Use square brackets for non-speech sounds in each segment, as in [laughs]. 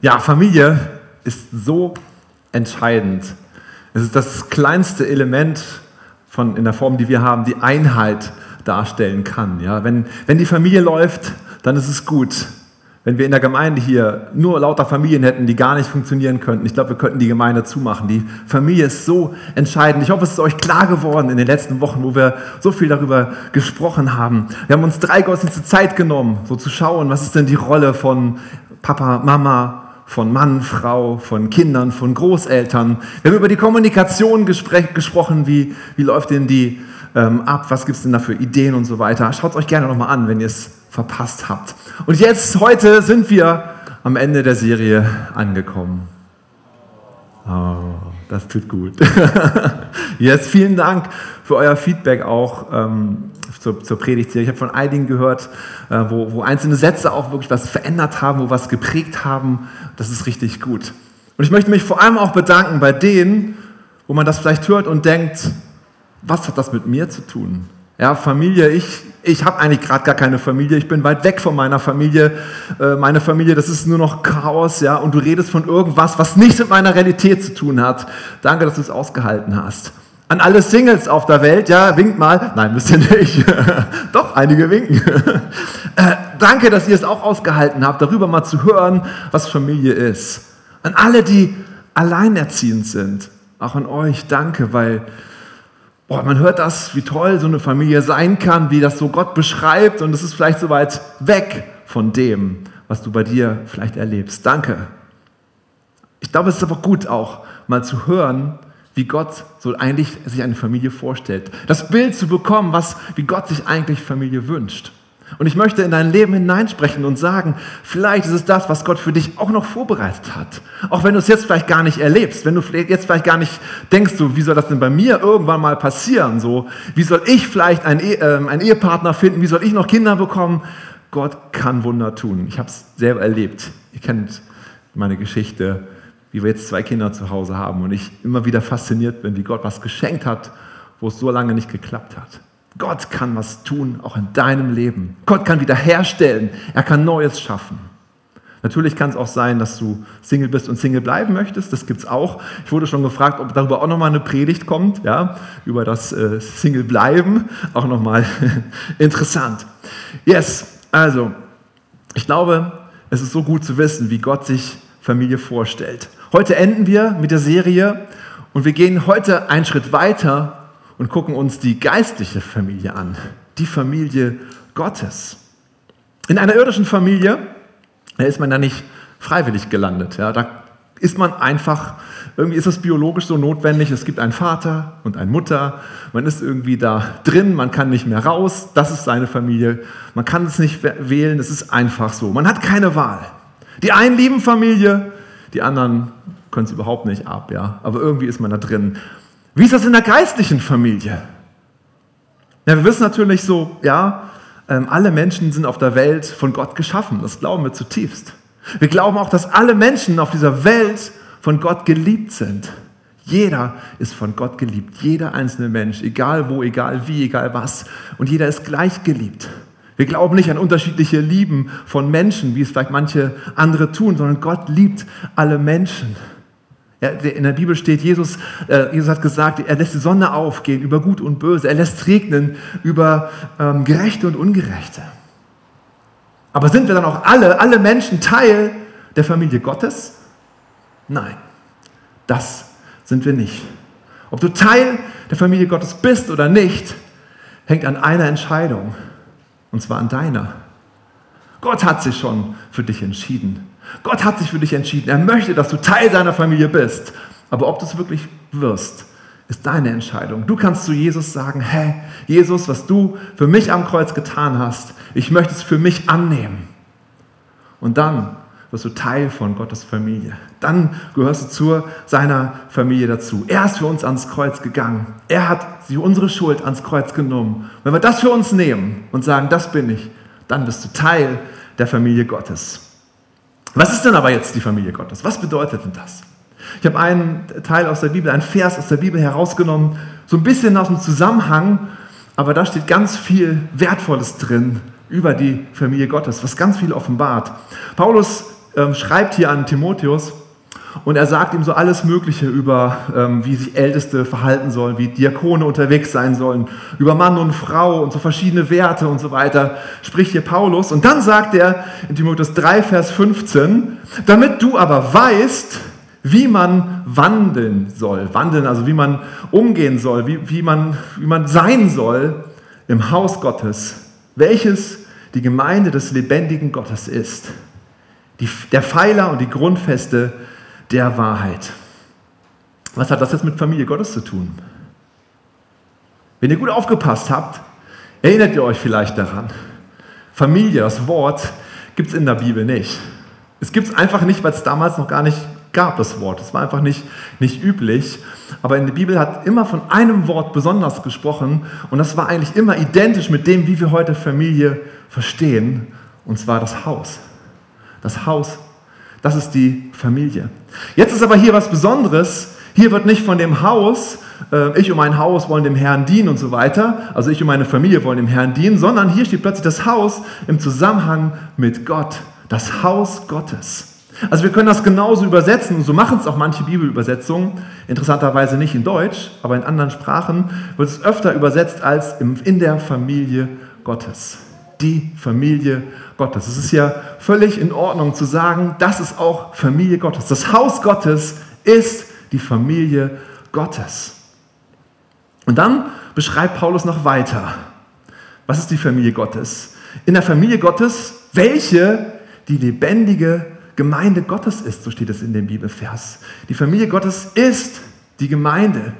Ja, Familie ist so entscheidend. Es ist das kleinste Element von, in der Form, die wir haben, die Einheit darstellen kann. Ja? Wenn, wenn die Familie läuft, dann ist es gut. Wenn wir in der Gemeinde hier nur lauter Familien hätten, die gar nicht funktionieren könnten, ich glaube, wir könnten die Gemeinde zumachen. Die Familie ist so entscheidend. Ich hoffe, es ist euch klar geworden in den letzten Wochen, wo wir so viel darüber gesprochen haben. Wir haben uns drei Gottesdienste Zeit genommen, so zu schauen, was ist denn die Rolle von Papa, Mama, von Mann, Frau, von Kindern, von Großeltern. Wir haben über die Kommunikation gesprochen, wie, wie läuft denn die ähm, ab, was gibt es denn da für Ideen und so weiter. Schaut es euch gerne nochmal an, wenn ihr es verpasst habt. Und jetzt, heute sind wir am Ende der Serie angekommen. Oh, das tut gut. [laughs] yes, vielen Dank für euer Feedback auch ähm, zur, zur Predigtserie. Ich habe von einigen gehört, äh, wo, wo einzelne Sätze auch wirklich was verändert haben, wo was geprägt haben. Das ist richtig gut. Und ich möchte mich vor allem auch bedanken bei denen, wo man das vielleicht hört und denkt, was hat das mit mir zu tun? Ja, Familie, ich, ich habe eigentlich gerade gar keine Familie, ich bin weit weg von meiner Familie. Äh, meine Familie, das ist nur noch Chaos, ja, und du redest von irgendwas, was nichts mit meiner Realität zu tun hat. Danke, dass du es ausgehalten hast. An alle Singles auf der Welt, ja, winkt mal. Nein, müsst ihr nicht. [laughs] Doch, einige winken. [laughs] äh, danke, dass ihr es auch ausgehalten habt, darüber mal zu hören, was Familie ist. An alle, die alleinerziehend sind, auch an euch, danke, weil Boah, man hört das, wie toll so eine Familie sein kann, wie das so Gott beschreibt und es ist vielleicht so weit weg von dem, was du bei dir vielleicht erlebst. Danke. Ich glaube, es ist aber gut auch mal zu hören, wie Gott so eigentlich sich eine Familie vorstellt. Das Bild zu bekommen, was, wie Gott sich eigentlich Familie wünscht. Und ich möchte in dein Leben hineinsprechen und sagen, vielleicht ist es das, was Gott für dich auch noch vorbereitet hat. Auch wenn du es jetzt vielleicht gar nicht erlebst, wenn du jetzt vielleicht gar nicht denkst, so, wie soll das denn bei mir irgendwann mal passieren? So, wie soll ich vielleicht einen, äh, einen Ehepartner finden? Wie soll ich noch Kinder bekommen? Gott kann Wunder tun. Ich habe es selber erlebt. Ihr kennt meine Geschichte, wie wir jetzt zwei Kinder zu Hause haben und ich immer wieder fasziniert bin, wie Gott was geschenkt hat, wo es so lange nicht geklappt hat. Gott kann was tun, auch in deinem Leben. Gott kann wiederherstellen. Er kann Neues schaffen. Natürlich kann es auch sein, dass du Single bist und Single bleiben möchtest. Das gibt es auch. Ich wurde schon gefragt, ob darüber auch nochmal eine Predigt kommt, ja, über das äh, Single bleiben. Auch nochmal [laughs] interessant. Yes, also, ich glaube, es ist so gut zu wissen, wie Gott sich Familie vorstellt. Heute enden wir mit der Serie und wir gehen heute einen Schritt weiter und gucken uns die geistliche Familie an, die Familie Gottes. In einer irdischen Familie, ist man da nicht freiwillig gelandet. Ja, da ist man einfach, irgendwie ist es biologisch so notwendig, es gibt einen Vater und eine Mutter, man ist irgendwie da drin, man kann nicht mehr raus, das ist seine Familie, man kann es nicht wählen, es ist einfach so. Man hat keine Wahl. Die einen lieben Familie, die anderen können es überhaupt nicht ab, ja, aber irgendwie ist man da drin. Wie ist das in der geistlichen Familie? Ja, wir wissen natürlich so, ja, ähm, alle Menschen sind auf der Welt von Gott geschaffen. Das glauben wir zutiefst. Wir glauben auch, dass alle Menschen auf dieser Welt von Gott geliebt sind. Jeder ist von Gott geliebt. Jeder einzelne Mensch, egal wo, egal wie, egal was. Und jeder ist gleich geliebt. Wir glauben nicht an unterschiedliche Lieben von Menschen, wie es vielleicht manche andere tun, sondern Gott liebt alle Menschen. In der Bibel steht, Jesus, äh, Jesus hat gesagt, er lässt die Sonne aufgehen über Gut und Böse. Er lässt regnen über ähm, Gerechte und Ungerechte. Aber sind wir dann auch alle, alle Menschen Teil der Familie Gottes? Nein, das sind wir nicht. Ob du Teil der Familie Gottes bist oder nicht, hängt an einer Entscheidung. Und zwar an deiner. Gott hat sich schon für dich entschieden. Gott hat sich für dich entschieden. Er möchte, dass du Teil seiner Familie bist. Aber ob du es wirklich wirst, ist deine Entscheidung. Du kannst zu Jesus sagen, hey, Jesus, was du für mich am Kreuz getan hast, ich möchte es für mich annehmen. Und dann wirst du Teil von Gottes Familie. Dann gehörst du zu seiner Familie dazu. Er ist für uns ans Kreuz gegangen. Er hat unsere Schuld ans Kreuz genommen. Wenn wir das für uns nehmen und sagen, das bin ich, dann bist du Teil der Familie Gottes. Was ist denn aber jetzt die Familie Gottes? Was bedeutet denn das? Ich habe einen Teil aus der Bibel, einen Vers aus der Bibel herausgenommen, so ein bisschen aus dem Zusammenhang, aber da steht ganz viel Wertvolles drin über die Familie Gottes, was ganz viel offenbart. Paulus ähm, schreibt hier an Timotheus und er sagt ihm so alles Mögliche über, ähm, wie sich Älteste verhalten sollen, wie Diakone unterwegs sein sollen, über Mann und Frau und so verschiedene Werte und so weiter, spricht hier Paulus. Und dann sagt er in Timotheus 3, Vers 15, damit du aber weißt, wie man wandeln soll. Wandeln, also wie man umgehen soll, wie, wie, man, wie man sein soll im Haus Gottes, welches die Gemeinde des lebendigen Gottes ist. Die, der Pfeiler und die Grundfeste der Wahrheit. Was hat das jetzt mit Familie Gottes zu tun? Wenn ihr gut aufgepasst habt, erinnert ihr euch vielleicht daran. Familie, das Wort, gibt es in der Bibel nicht. Es gibt es einfach nicht, weil es damals noch gar nicht gab, das Wort. Es war einfach nicht, nicht üblich. Aber in der Bibel hat immer von einem Wort besonders gesprochen und das war eigentlich immer identisch mit dem, wie wir heute Familie verstehen, und zwar das Haus. Das Haus, das ist die Familie. Jetzt ist aber hier was Besonderes. Hier wird nicht von dem Haus, äh, ich und mein Haus wollen dem Herrn dienen und so weiter, also ich und meine Familie wollen dem Herrn dienen, sondern hier steht plötzlich das Haus im Zusammenhang mit Gott, das Haus Gottes. Also wir können das genauso übersetzen und so machen es auch manche Bibelübersetzungen, interessanterweise nicht in Deutsch, aber in anderen Sprachen wird es öfter übersetzt als in der Familie Gottes. Die Familie Gottes. Es ist ja völlig in Ordnung zu sagen, das ist auch Familie Gottes. Das Haus Gottes ist die Familie Gottes. Und dann beschreibt Paulus noch weiter. Was ist die Familie Gottes? In der Familie Gottes, welche die lebendige Gemeinde Gottes ist, so steht es in dem Bibelvers. Die Familie Gottes ist die Gemeinde,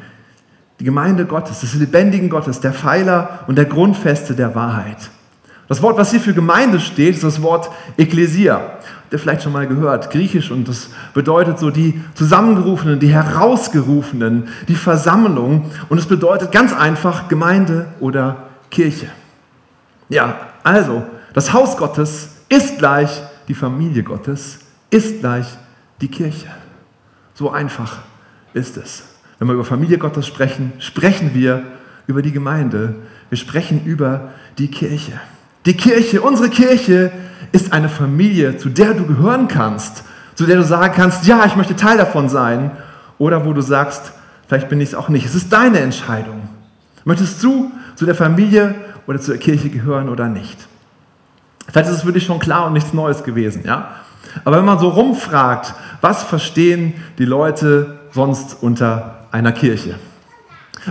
die Gemeinde Gottes, des lebendigen Gottes, der Pfeiler und der Grundfeste der Wahrheit. Das Wort, was hier für Gemeinde steht, ist das Wort Ekklesia. Habt ihr vielleicht schon mal gehört, griechisch, und das bedeutet so die Zusammengerufenen, die Herausgerufenen, die Versammlung. Und es bedeutet ganz einfach Gemeinde oder Kirche. Ja, also, das Haus Gottes ist gleich die Familie Gottes ist gleich die Kirche. So einfach ist es. Wenn wir über Familie Gottes sprechen, sprechen wir über die Gemeinde. Wir sprechen über die Kirche. Die Kirche, unsere Kirche, ist eine Familie, zu der du gehören kannst, zu der du sagen kannst, ja, ich möchte Teil davon sein. Oder wo du sagst, vielleicht bin ich es auch nicht. Es ist deine Entscheidung. Möchtest du zu der Familie oder zur Kirche gehören oder nicht? Vielleicht ist es für dich schon klar und nichts Neues gewesen, ja? Aber wenn man so rumfragt, was verstehen die Leute sonst unter einer Kirche?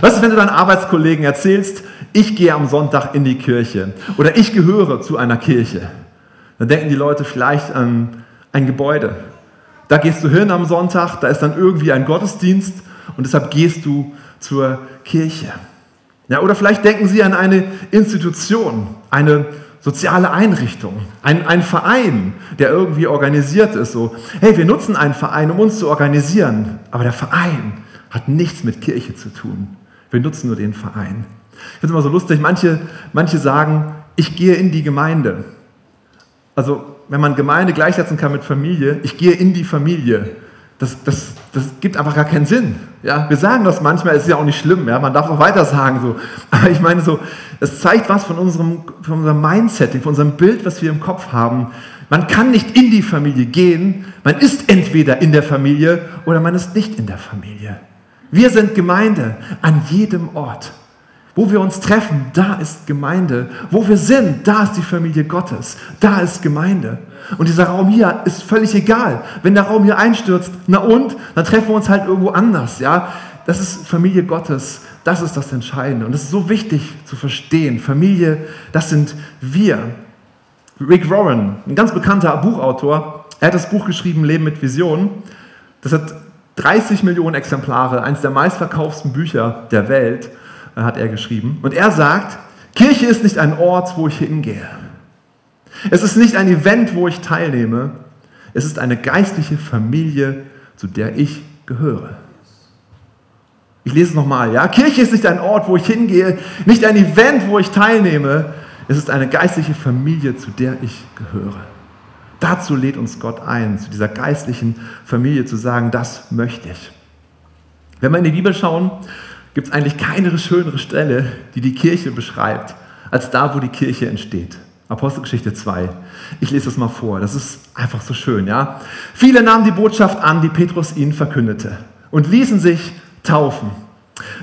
Was ist, wenn du deinen Arbeitskollegen erzählst, ich gehe am Sonntag in die Kirche oder ich gehöre zu einer Kirche? Dann denken die Leute vielleicht an ein Gebäude. Da gehst du hin am Sonntag, da ist dann irgendwie ein Gottesdienst und deshalb gehst du zur Kirche. Ja, oder vielleicht denken sie an eine Institution, eine soziale Einrichtung, ein, ein Verein, der irgendwie organisiert ist. So, hey, wir nutzen einen Verein, um uns zu organisieren, aber der Verein hat nichts mit Kirche zu tun. Wir nutzen nur den Verein. Ich finde es immer so lustig, manche, manche sagen, ich gehe in die Gemeinde. Also, wenn man Gemeinde gleichsetzen kann mit Familie, ich gehe in die Familie das, das, das gibt einfach gar keinen Sinn. Ja, wir sagen das manchmal, ist ja auch nicht schlimm, ja, man darf auch weiter sagen so. [laughs] Aber ich meine so, es zeigt was von unserem, von unserem Mindsetting, von unserem Bild, was wir im Kopf haben. Man kann nicht in die Familie gehen, man ist entweder in der Familie oder man ist nicht in der Familie. Wir sind Gemeinde an jedem Ort. Wo wir uns treffen, da ist Gemeinde. Wo wir sind, da ist die Familie Gottes. Da ist Gemeinde. Und dieser Raum hier ist völlig egal. Wenn der Raum hier einstürzt, na und? Dann treffen wir uns halt irgendwo anders. Ja? Das ist Familie Gottes. Das ist das Entscheidende. Und es ist so wichtig zu verstehen. Familie, das sind wir. Rick Warren, ein ganz bekannter Buchautor, er hat das Buch geschrieben, Leben mit Vision. Das hat 30 Millionen Exemplare, eines der meistverkauften Bücher der Welt hat er geschrieben. Und er sagt, Kirche ist nicht ein Ort, wo ich hingehe. Es ist nicht ein Event, wo ich teilnehme. Es ist eine geistliche Familie, zu der ich gehöre. Ich lese es nochmal, ja. Kirche ist nicht ein Ort, wo ich hingehe, nicht ein Event, wo ich teilnehme. Es ist eine geistliche Familie, zu der ich gehöre. Dazu lädt uns Gott ein, zu dieser geistlichen Familie zu sagen, das möchte ich. Wenn wir in die Bibel schauen, gibt es eigentlich keine schönere Stelle, die die Kirche beschreibt, als da, wo die Kirche entsteht. Apostelgeschichte 2. Ich lese das mal vor. Das ist einfach so schön, ja? Viele nahmen die Botschaft an, die Petrus ihnen verkündete und ließen sich taufen.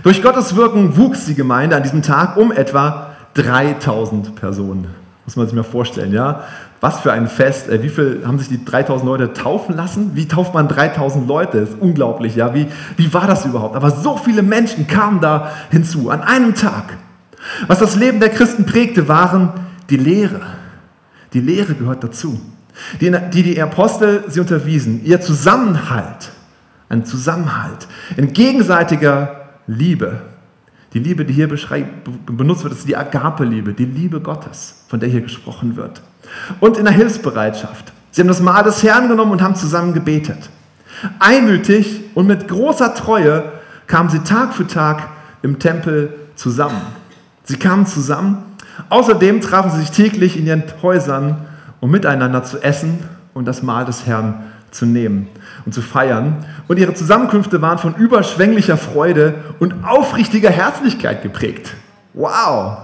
Durch Gottes Wirken wuchs die Gemeinde an diesem Tag um etwa 3000 Personen. Muss man sich mal vorstellen, ja? Was für ein Fest. Wie viel haben sich die 3000 Leute taufen lassen? Wie tauft man 3000 Leute? Das ist unglaublich, ja? Wie, wie war das überhaupt? Aber so viele Menschen kamen da hinzu an einem Tag. Was das Leben der Christen prägte, waren die Lehre. Die Lehre gehört dazu. Die, die, die Apostel sie unterwiesen, ihr Zusammenhalt, ein Zusammenhalt in gegenseitiger Liebe. Die Liebe, die hier benutzt wird, ist die Agape-Liebe, die Liebe Gottes, von der hier gesprochen wird. Und in der Hilfsbereitschaft. Sie haben das Mahl des Herrn genommen und haben zusammen gebetet. Einmütig und mit großer Treue kamen sie Tag für Tag im Tempel zusammen. Sie kamen zusammen. Außerdem trafen sie sich täglich in ihren Häusern, um miteinander zu essen und das Mahl des Herrn zu nehmen und zu feiern. Und ihre Zusammenkünfte waren von überschwänglicher Freude und aufrichtiger Herzlichkeit geprägt. Wow!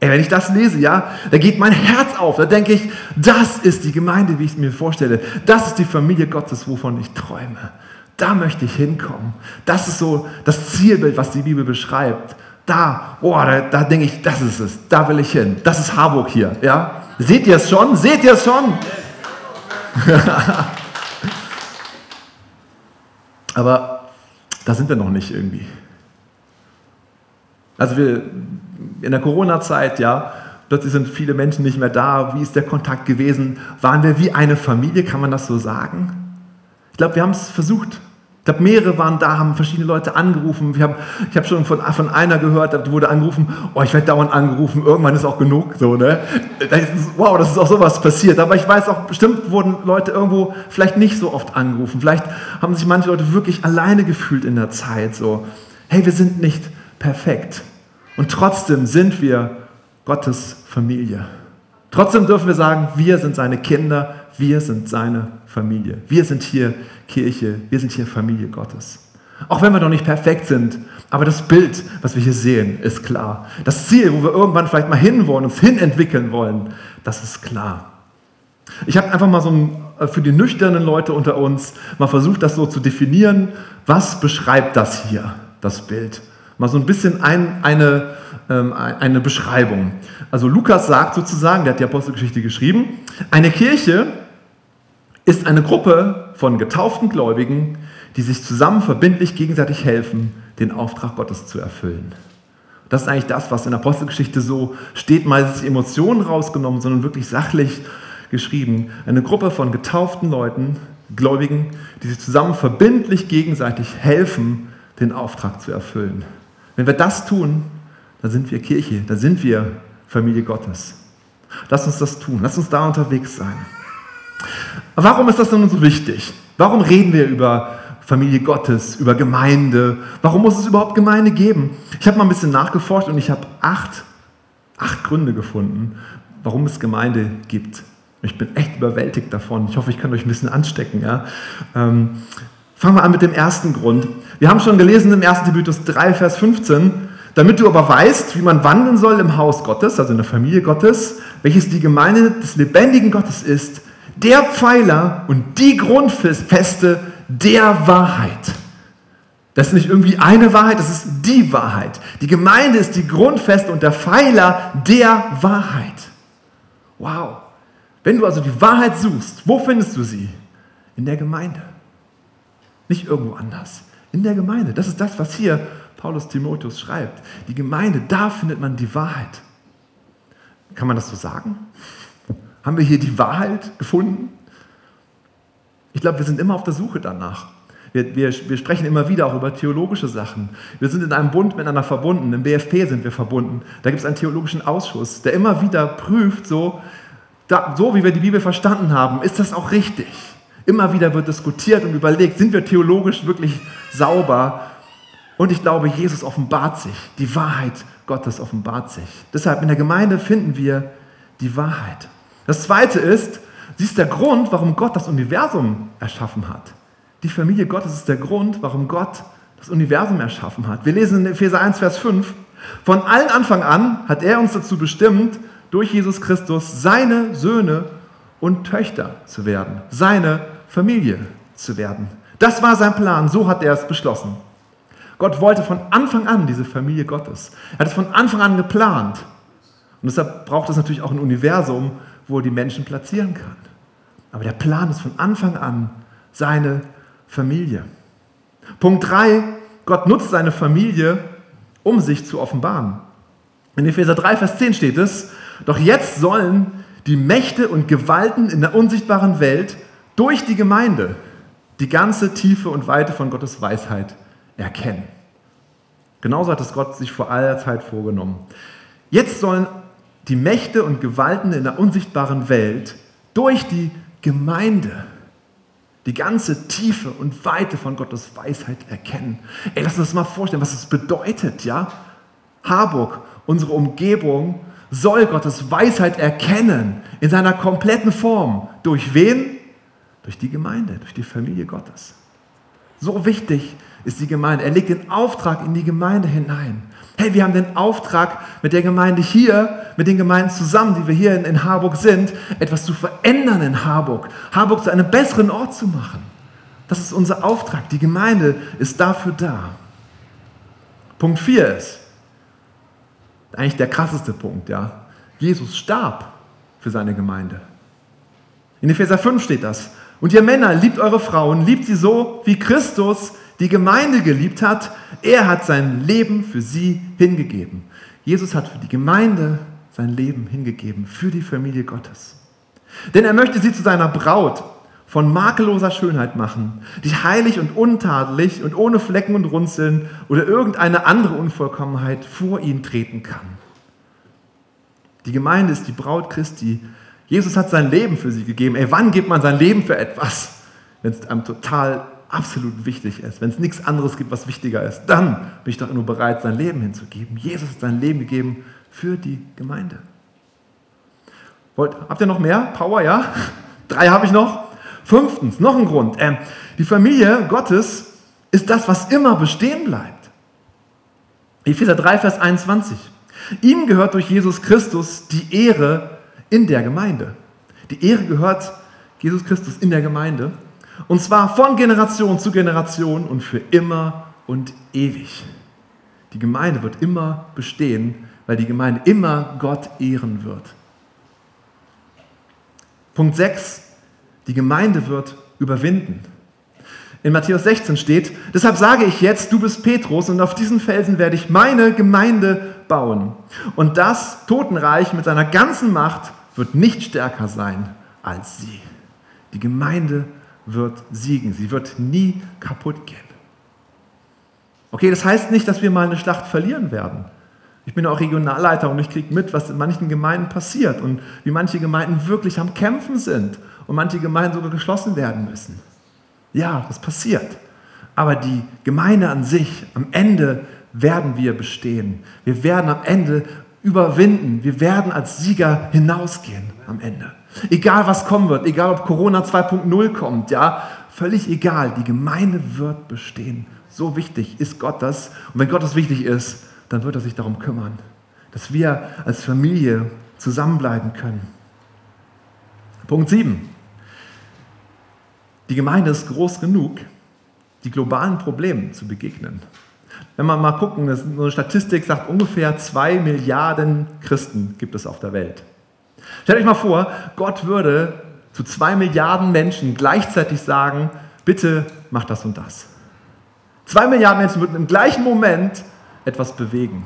Ey, wenn ich das lese, ja, da geht mein Herz auf. Da denke ich, das ist die Gemeinde, wie ich es mir vorstelle. Das ist die Familie Gottes, wovon ich träume. Da möchte ich hinkommen. Das ist so das Zielbild, was die Bibel beschreibt. Da, oh, da, da denke ich, das ist es. Da will ich hin. Das ist Harburg hier, ja. Seht ihr es schon? Seht ihr es schon? [laughs] Aber da sind wir noch nicht irgendwie. Also wir in der Corona-Zeit, ja, plötzlich sind viele Menschen nicht mehr da. Wie ist der Kontakt gewesen? Waren wir wie eine Familie? Kann man das so sagen? Ich glaube, wir haben es versucht. Ich glaube, mehrere waren da, haben verschiedene Leute angerufen. Ich habe ich hab schon von, von einer gehört, die wurde angerufen, oh, ich werde dauernd angerufen, irgendwann ist auch genug. So, ne? wow, das ist auch sowas passiert. Aber ich weiß auch, bestimmt wurden Leute irgendwo vielleicht nicht so oft angerufen. Vielleicht haben sich manche Leute wirklich alleine gefühlt in der Zeit. So, hey, wir sind nicht perfekt. Und trotzdem sind wir Gottes Familie. Trotzdem dürfen wir sagen, wir sind seine Kinder, wir sind seine Familie. Wir sind hier Kirche, wir sind hier Familie Gottes. Auch wenn wir noch nicht perfekt sind, aber das Bild, was wir hier sehen, ist klar. Das Ziel, wo wir irgendwann vielleicht mal hinwollen, uns hinentwickeln wollen, das ist klar. Ich habe einfach mal so ein, äh, für die nüchternen Leute unter uns mal versucht, das so zu definieren. Was beschreibt das hier, das Bild? Mal so ein bisschen ein, eine, ähm, eine Beschreibung. Also Lukas sagt sozusagen, der hat die Apostelgeschichte geschrieben, eine Kirche ist eine Gruppe von getauften Gläubigen, die sich zusammen verbindlich gegenseitig helfen, den Auftrag Gottes zu erfüllen. Das ist eigentlich das, was in der Apostelgeschichte so steht, meistens Emotionen rausgenommen, sondern wirklich sachlich geschrieben. Eine Gruppe von getauften Leuten, Gläubigen, die sich zusammen verbindlich gegenseitig helfen, den Auftrag zu erfüllen. Wenn wir das tun, dann sind wir Kirche, dann sind wir Familie Gottes. Lass uns das tun, lass uns da unterwegs sein. Warum ist das nun so wichtig? Warum reden wir über Familie Gottes, über Gemeinde? Warum muss es überhaupt Gemeinde geben? Ich habe mal ein bisschen nachgeforscht und ich habe acht, acht Gründe gefunden, warum es Gemeinde gibt. Ich bin echt überwältigt davon. Ich hoffe, ich kann euch ein bisschen anstecken. Ja? Ähm, fangen wir an mit dem ersten Grund. Wir haben schon gelesen im 1. Timotheus 3, Vers 15, damit du aber weißt, wie man wandeln soll im Haus Gottes, also in der Familie Gottes, welches die Gemeinde des lebendigen Gottes ist, der Pfeiler und die Grundfeste der Wahrheit. Das ist nicht irgendwie eine Wahrheit, das ist die Wahrheit. Die Gemeinde ist die Grundfeste und der Pfeiler der Wahrheit. Wow. Wenn du also die Wahrheit suchst, wo findest du sie? In der Gemeinde. Nicht irgendwo anders in der Gemeinde. Das ist das, was hier Paulus Timotheus schreibt. Die Gemeinde, da findet man die Wahrheit. Kann man das so sagen? Haben wir hier die Wahrheit gefunden? Ich glaube, wir sind immer auf der Suche danach. Wir, wir, wir, sprechen immer wieder auch über theologische Sachen. Wir sind in einem Bund miteinander verbunden. Im BFP sind wir verbunden. Da gibt es einen theologischen Ausschuss, der immer wieder prüft, so, da, so wie wir die Bibel verstanden haben, ist das auch richtig? Immer wieder wird diskutiert und überlegt, sind wir theologisch wirklich sauber? Und ich glaube, Jesus offenbart sich, die Wahrheit Gottes offenbart sich. Deshalb in der Gemeinde finden wir die Wahrheit. Das Zweite ist, sie ist der Grund, warum Gott das Universum erschaffen hat. Die Familie Gottes ist der Grund, warum Gott das Universum erschaffen hat. Wir lesen in Epheser 1, Vers 5, von allen Anfang an hat er uns dazu bestimmt, durch Jesus Christus seine Söhne und Töchter zu werden, seine Familie zu werden. Das war sein Plan, so hat er es beschlossen. Gott wollte von Anfang an diese Familie Gottes. Er hat es von Anfang an geplant. Und deshalb braucht es natürlich auch ein Universum, wo er die Menschen platzieren kann. Aber der Plan ist von Anfang an seine Familie. Punkt 3, Gott nutzt seine Familie, um sich zu offenbaren. In Epheser 3, Vers 10 steht es, doch jetzt sollen die Mächte und Gewalten in der unsichtbaren Welt durch die Gemeinde die ganze Tiefe und Weite von Gottes Weisheit erkennen. Genauso hat es Gott sich vor aller Zeit vorgenommen. Jetzt sollen die Mächte und Gewalten in der unsichtbaren Welt durch die Gemeinde die ganze Tiefe und Weite von Gottes Weisheit erkennen. Ey, lass uns das mal vorstellen, was das bedeutet, ja? Harburg, unsere Umgebung, soll Gottes Weisheit erkennen in seiner kompletten Form. Durch wen? Durch die Gemeinde, durch die Familie Gottes. So wichtig ist die Gemeinde. Er legt den Auftrag in die Gemeinde hinein. Hey, wir haben den Auftrag mit der Gemeinde hier, mit den Gemeinden zusammen, die wir hier in, in Harburg sind, etwas zu verändern in Harburg. Harburg zu einem besseren Ort zu machen. Das ist unser Auftrag. Die Gemeinde ist dafür da. Punkt 4 ist, eigentlich der krasseste Punkt, ja. Jesus starb für seine Gemeinde. In Epheser 5 steht das. Und ihr Männer, liebt eure Frauen, liebt sie so, wie Christus die Gemeinde geliebt hat. Er hat sein Leben für sie hingegeben. Jesus hat für die Gemeinde sein Leben hingegeben, für die Familie Gottes. Denn er möchte sie zu seiner Braut von makelloser Schönheit machen, die heilig und untadelig und ohne Flecken und Runzeln oder irgendeine andere Unvollkommenheit vor ihn treten kann. Die Gemeinde ist die Braut Christi. Jesus hat sein Leben für sie gegeben. Ey, wann gibt man sein Leben für etwas? Wenn es einem total absolut wichtig ist, wenn es nichts anderes gibt, was wichtiger ist, dann bin ich doch nur bereit, sein Leben hinzugeben. Jesus hat sein Leben gegeben für die Gemeinde. Wollt, habt ihr noch mehr? Power, ja? [laughs] Drei habe ich noch. Fünftens, noch ein Grund. Ähm, die Familie Gottes ist das, was immer bestehen bleibt. Epheser 3, Vers 21. Ihm gehört durch Jesus Christus die Ehre in der Gemeinde. Die Ehre gehört Jesus Christus in der Gemeinde. Und zwar von Generation zu Generation und für immer und ewig. Die Gemeinde wird immer bestehen, weil die Gemeinde immer Gott ehren wird. Punkt 6. Die Gemeinde wird überwinden. In Matthäus 16 steht, deshalb sage ich jetzt, du bist Petrus und auf diesen Felsen werde ich meine Gemeinde bauen. Und das Totenreich mit seiner ganzen Macht wird nicht stärker sein als sie. Die Gemeinde wird siegen. Sie wird nie kaputt gehen. Okay, das heißt nicht, dass wir mal eine Schlacht verlieren werden. Ich bin auch Regionalleiter und ich kriege mit, was in manchen Gemeinden passiert und wie manche Gemeinden wirklich am Kämpfen sind und manche Gemeinden sogar geschlossen werden müssen. Ja, das passiert. Aber die Gemeinde an sich, am Ende werden wir bestehen. Wir werden am Ende überwinden. Wir werden als Sieger hinausgehen am Ende. Egal was kommen wird, egal ob Corona 2.0 kommt, ja, völlig egal, die Gemeinde wird bestehen. So wichtig ist Gott das. Und wenn Gott das wichtig ist, dann wird er sich darum kümmern, dass wir als Familie zusammenbleiben können. Punkt 7. Die Gemeinde ist groß genug, die globalen Problemen zu begegnen. Wenn wir mal gucken, eine Statistik sagt, ungefähr zwei Milliarden Christen gibt es auf der Welt. Stellt euch mal vor, Gott würde zu zwei Milliarden Menschen gleichzeitig sagen, bitte mach das und das. Zwei Milliarden Menschen würden im gleichen Moment etwas bewegen.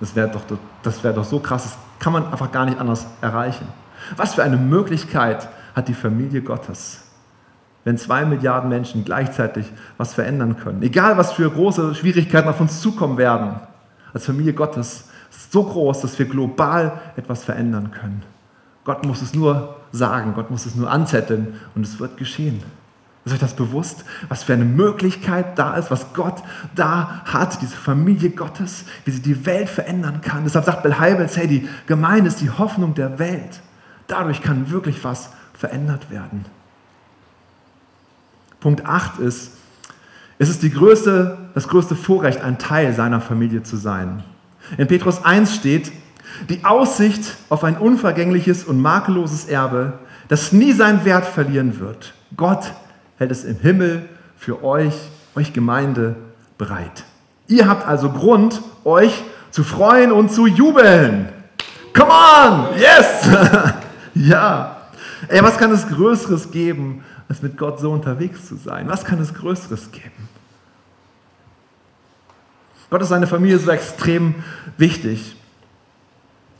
Das wäre doch, das wär doch so krass, das kann man einfach gar nicht anders erreichen. Was für eine Möglichkeit hat die Familie Gottes, wenn zwei Milliarden Menschen gleichzeitig was verändern können. Egal, was für große Schwierigkeiten auf uns zukommen werden, als Familie Gottes so groß, dass wir global etwas verändern können. Gott muss es nur sagen, Gott muss es nur anzetteln und es wird geschehen. Ist euch das bewusst, was für eine Möglichkeit da ist, was Gott da hat, diese Familie Gottes, wie sie die Welt verändern kann. Deshalb sagt Bill Heibels, hey, die Gemeinde ist die Hoffnung der Welt. Dadurch kann wirklich was verändert werden. Punkt 8 ist, es ist größte, das größte Vorrecht, ein Teil seiner Familie zu sein. In Petrus 1 steht, Die Aussicht auf ein unvergängliches und makelloses Erbe, das nie seinen Wert verlieren wird. Gott hält es im Himmel für euch, euch Gemeinde, bereit. Ihr habt also Grund, euch zu freuen und zu jubeln. Come on! Yes! [laughs] ja. Ey, was kann es Größeres geben, als mit Gott so unterwegs zu sein? Was kann es Größeres geben? Gott ist seine Familie so extrem wichtig.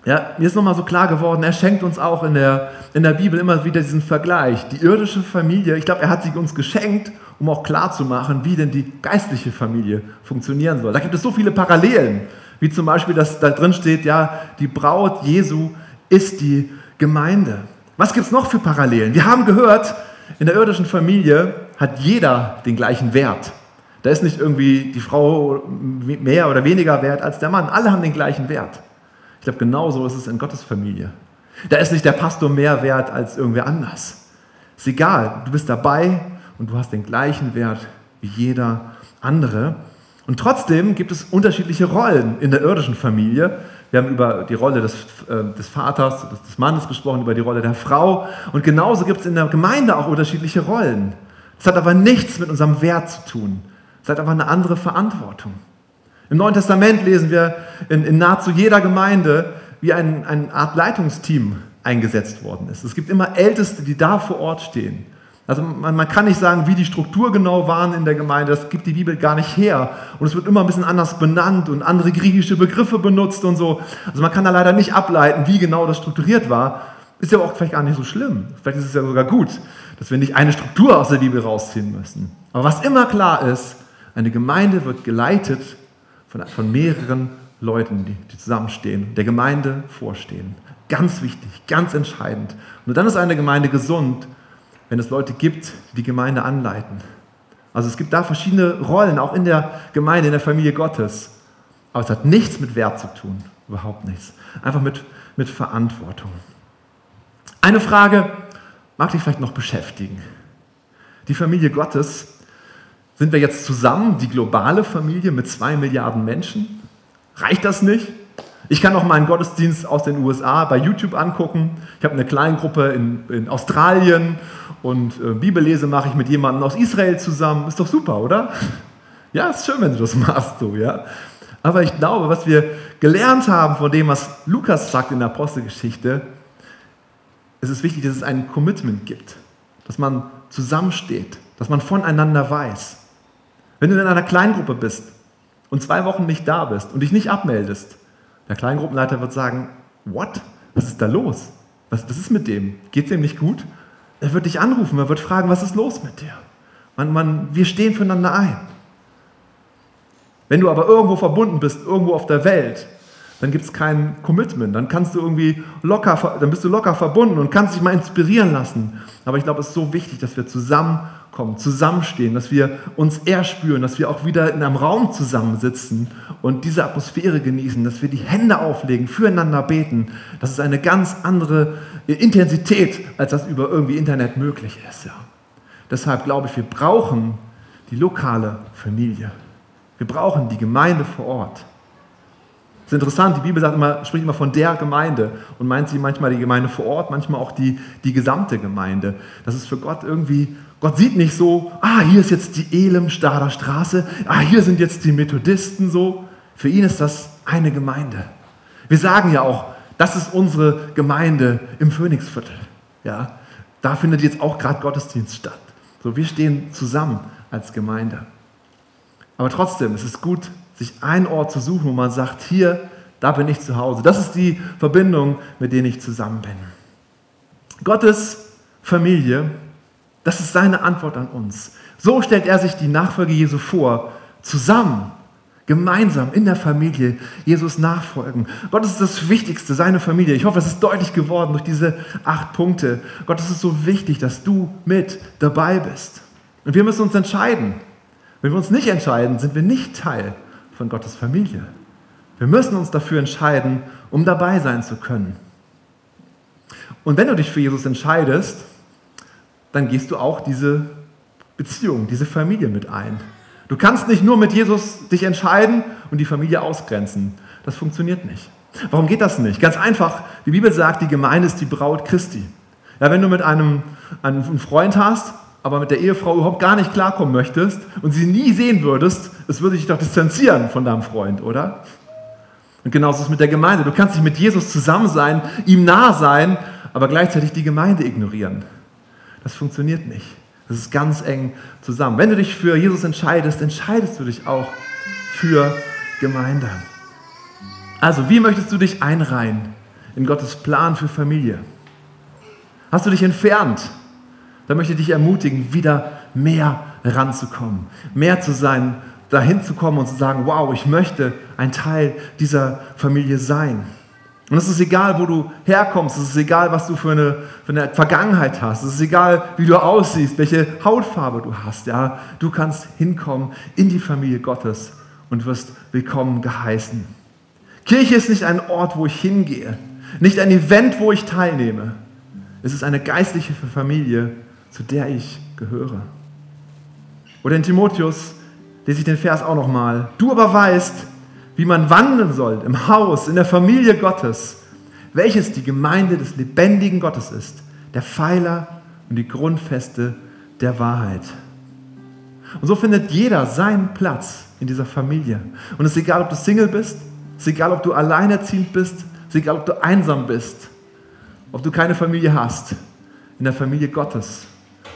Ja, mir ist nochmal so klar geworden, er schenkt uns auch in der, in der Bibel immer wieder diesen Vergleich. Die irdische Familie, ich glaube, er hat sie uns geschenkt, um auch klarzumachen, wie denn die geistliche Familie funktionieren soll. Da gibt es so viele Parallelen, wie zum Beispiel, dass da drin steht, ja, die Braut Jesu ist die Gemeinde. Was gibt es noch für Parallelen? Wir haben gehört, in der irdischen Familie hat jeder den gleichen Wert. Da ist nicht irgendwie die Frau mehr oder weniger wert als der Mann. Alle haben den gleichen Wert. Ich glaube, genauso ist es in Gottes Familie. Da ist nicht der Pastor mehr wert als irgendwer anders. Ist egal, du bist dabei und du hast den gleichen Wert wie jeder andere. Und trotzdem gibt es unterschiedliche Rollen in der irdischen Familie. Wir haben über die Rolle des, äh, des Vaters, des Mannes gesprochen, über die Rolle der Frau. Und genauso gibt es in der Gemeinde auch unterschiedliche Rollen. Das hat aber nichts mit unserem Wert zu tun. Es hat aber eine andere Verantwortung. Im Neuen Testament lesen wir in, in nahezu jeder Gemeinde, wie ein, eine Art Leitungsteam eingesetzt worden ist. Es gibt immer Älteste, die da vor Ort stehen. Also man, man, kann nicht sagen, wie die Struktur genau waren in der Gemeinde, das gibt die Bibel gar nicht her. Und es wird immer ein bisschen anders benannt und andere griechische Begriffe benutzt und so. Also man kann da leider nicht ableiten, wie genau das strukturiert war. Ist ja auch vielleicht gar nicht so schlimm. Vielleicht ist es ja sogar gut, dass wir nicht eine Struktur aus der Bibel rausziehen müssen. Aber was immer klar ist, eine Gemeinde wird geleitet von, von mehreren Leuten, die, die zusammenstehen, der Gemeinde vorstehen. Ganz wichtig, ganz entscheidend. Und dann ist eine Gemeinde gesund, wenn es Leute gibt, die die Gemeinde anleiten. Also es gibt da verschiedene Rollen, auch in der Gemeinde, in der Familie Gottes. Aber es hat nichts mit Wert zu tun, überhaupt nichts. Einfach mit, mit Verantwortung. Eine Frage mag dich vielleicht noch beschäftigen. Die Familie Gottes sind wir jetzt zusammen, die globale Familie mit zwei Milliarden Menschen? Reicht das nicht? Ich kann auch meinen Gottesdienst aus den USA bei YouTube angucken. Ich habe eine kleine Gruppe in, in Australien und äh, Bibellese mache ich mit jemandem aus Israel zusammen. Ist doch super, oder? Ja, ist schön, wenn du das [laughs] machst, so, ja. Aber ich glaube, was wir gelernt haben von dem, was Lukas sagt in der Apostelgeschichte, ist es wichtig, dass es ein Commitment gibt, dass man zusammensteht, dass man voneinander weiß. Wenn du in einer Kleingruppe bist und zwei Wochen nicht da bist und dich nicht abmeldest, der Kleingruppenleiter wird sagen, what? Was ist da los? Was, was ist mit dem? Geht es dem nicht gut? Er wird dich anrufen, er wird fragen, was ist los mit dir? Man, man, wir stehen füreinander ein. Wenn du aber irgendwo verbunden bist, irgendwo auf der Welt, dann gibt es kein Commitment. Dann kannst du irgendwie locker, dann bist du locker verbunden und kannst dich mal inspirieren lassen. Aber ich glaube, es ist so wichtig, dass wir zusammen kommen, zusammenstehen, dass wir uns eher spüren, dass wir auch wieder in einem Raum zusammensitzen und diese Atmosphäre genießen, dass wir die Hände auflegen, füreinander beten. Das ist eine ganz andere Intensität, als das über irgendwie Internet möglich ist. Ja. Deshalb glaube ich, wir brauchen die lokale Familie. Wir brauchen die Gemeinde vor Ort. Das ist interessant, die Bibel immer, spricht immer von der Gemeinde und meint sie manchmal die Gemeinde vor Ort, manchmal auch die, die gesamte Gemeinde. Das ist für Gott irgendwie Gott sieht nicht so, ah, hier ist jetzt die Elim-Stader Straße, ah, hier sind jetzt die Methodisten so. Für ihn ist das eine Gemeinde. Wir sagen ja auch, das ist unsere Gemeinde im Phönixviertel. Ja, da findet jetzt auch gerade Gottesdienst statt. So, wir stehen zusammen als Gemeinde. Aber trotzdem, es ist gut, sich einen Ort zu suchen, wo man sagt, hier, da bin ich zu Hause. Das ist die Verbindung, mit der ich zusammen bin. Gottes Familie das ist seine Antwort an uns. So stellt er sich die Nachfolge Jesu vor, zusammen, gemeinsam in der Familie Jesus nachfolgen. Gott ist das Wichtigste, seine Familie. Ich hoffe, es ist deutlich geworden durch diese acht Punkte. Gott ist es so wichtig, dass du mit dabei bist. Und wir müssen uns entscheiden. Wenn wir uns nicht entscheiden, sind wir nicht Teil von Gottes Familie. Wir müssen uns dafür entscheiden, um dabei sein zu können. Und wenn du dich für Jesus entscheidest, dann gehst du auch diese Beziehung, diese Familie mit ein. Du kannst nicht nur mit Jesus dich entscheiden und die Familie ausgrenzen. Das funktioniert nicht. Warum geht das nicht? Ganz einfach, die Bibel sagt, die Gemeinde ist die Braut Christi. Ja, wenn du mit einem, einem Freund hast, aber mit der Ehefrau überhaupt gar nicht klarkommen möchtest und sie nie sehen würdest, es würde dich doch distanzieren von deinem Freund, oder? Und genauso ist es mit der Gemeinde. Du kannst nicht mit Jesus zusammen sein, ihm nah sein, aber gleichzeitig die Gemeinde ignorieren. Das funktioniert nicht. Das ist ganz eng zusammen. Wenn du dich für Jesus entscheidest, entscheidest du dich auch für Gemeinde. Also, wie möchtest du dich einreihen in Gottes Plan für Familie? Hast du dich entfernt? Dann möchte ich dich ermutigen, wieder mehr ranzukommen, mehr zu sein, dahin zu kommen und zu sagen, wow, ich möchte ein Teil dieser Familie sein. Und es ist egal, wo du herkommst, es ist egal, was du für eine, für eine Vergangenheit hast, es ist egal, wie du aussiehst, welche Hautfarbe du hast. Ja? Du kannst hinkommen in die Familie Gottes und wirst willkommen geheißen. Kirche ist nicht ein Ort, wo ich hingehe, nicht ein Event, wo ich teilnehme. Es ist eine geistliche Familie, zu der ich gehöre. Oder in Timotheus lese ich den Vers auch nochmal. Du aber weißt, wie man wandeln soll im Haus, in der Familie Gottes, welches die Gemeinde des lebendigen Gottes ist, der Pfeiler und die Grundfeste der Wahrheit. Und so findet jeder seinen Platz in dieser Familie. Und es ist egal, ob du Single bist, es ist egal, ob du alleinerziehend bist, es ist egal, ob du einsam bist, ob du keine Familie hast. In der Familie Gottes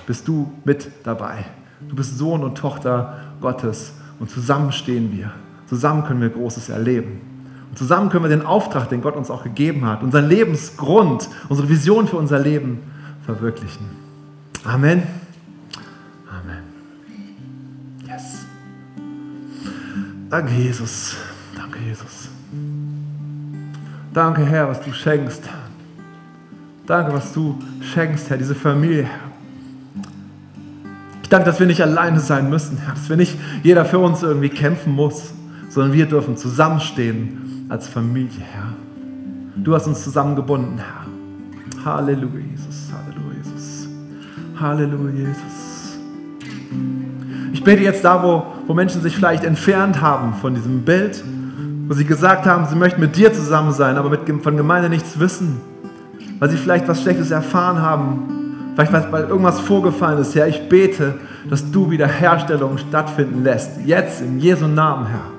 bist du mit dabei. Du bist Sohn und Tochter Gottes und zusammen stehen wir. Zusammen können wir Großes erleben. Und zusammen können wir den Auftrag, den Gott uns auch gegeben hat, unseren Lebensgrund, unsere Vision für unser Leben verwirklichen. Amen. Amen. Yes. Danke, Jesus. Danke, Jesus. Danke, Herr, was du schenkst. Danke, was du schenkst, Herr, diese Familie. Ich danke, dass wir nicht alleine sein müssen, Herr, dass wir nicht jeder für uns irgendwie kämpfen muss, sondern wir dürfen zusammenstehen als Familie, Herr. Du hast uns zusammengebunden, Herr. Halleluja, Jesus. Halleluja, Jesus. Halleluja, Jesus. Ich bete jetzt da, wo, wo Menschen sich vielleicht entfernt haben von diesem Bild, wo sie gesagt haben, sie möchten mit dir zusammen sein, aber mit, von Gemeinde nichts wissen, weil sie vielleicht was Schlechtes erfahren haben, Vielleicht, weil irgendwas vorgefallen ist, Herr. Ich bete, dass du Wiederherstellung stattfinden lässt. Jetzt in Jesu Namen, Herr.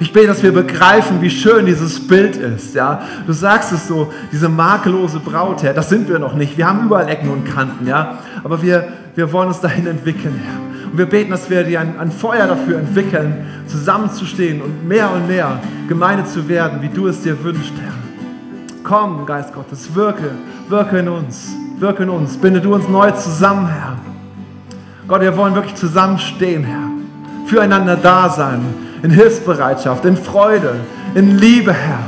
Ich bete, dass wir begreifen, wie schön dieses Bild ist. Ja? Du sagst es so, diese makellose Braut, Herr, das sind wir noch nicht. Wir haben überall Ecken und Kanten, ja? aber wir, wir wollen uns dahin entwickeln, Herr. Und wir beten, dass wir dir ein, ein Feuer dafür entwickeln, zusammenzustehen und mehr und mehr Gemeinde zu werden, wie du es dir wünschst, Herr. Komm, Geist Gottes, wirke, wirke in uns. Wirke in uns, binde du uns neu zusammen, Herr. Gott, wir wollen wirklich zusammenstehen, Herr. Füreinander da sein, in Hilfsbereitschaft, in Freude, in Liebe, Herr.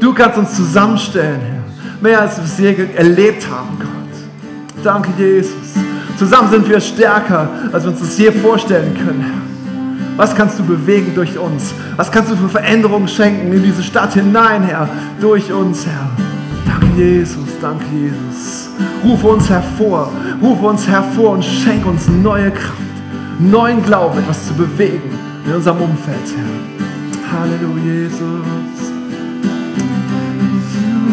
Du kannst uns zusammenstellen, Herr. Mehr als wir es je erlebt haben, Gott. Danke, Jesus. Zusammen sind wir stärker, als wir uns das je vorstellen können, Herr. Was kannst du bewegen durch uns? Was kannst du für Veränderungen schenken in diese Stadt hinein, Herr? Durch uns, Herr. Danke, Jesus. Danke, Jesus. Rufe uns hervor, rufe uns hervor und schenk uns neue Kraft, neuen Glauben, etwas zu bewegen in unserem Umfeld, Herr. Halleluja, Jesus.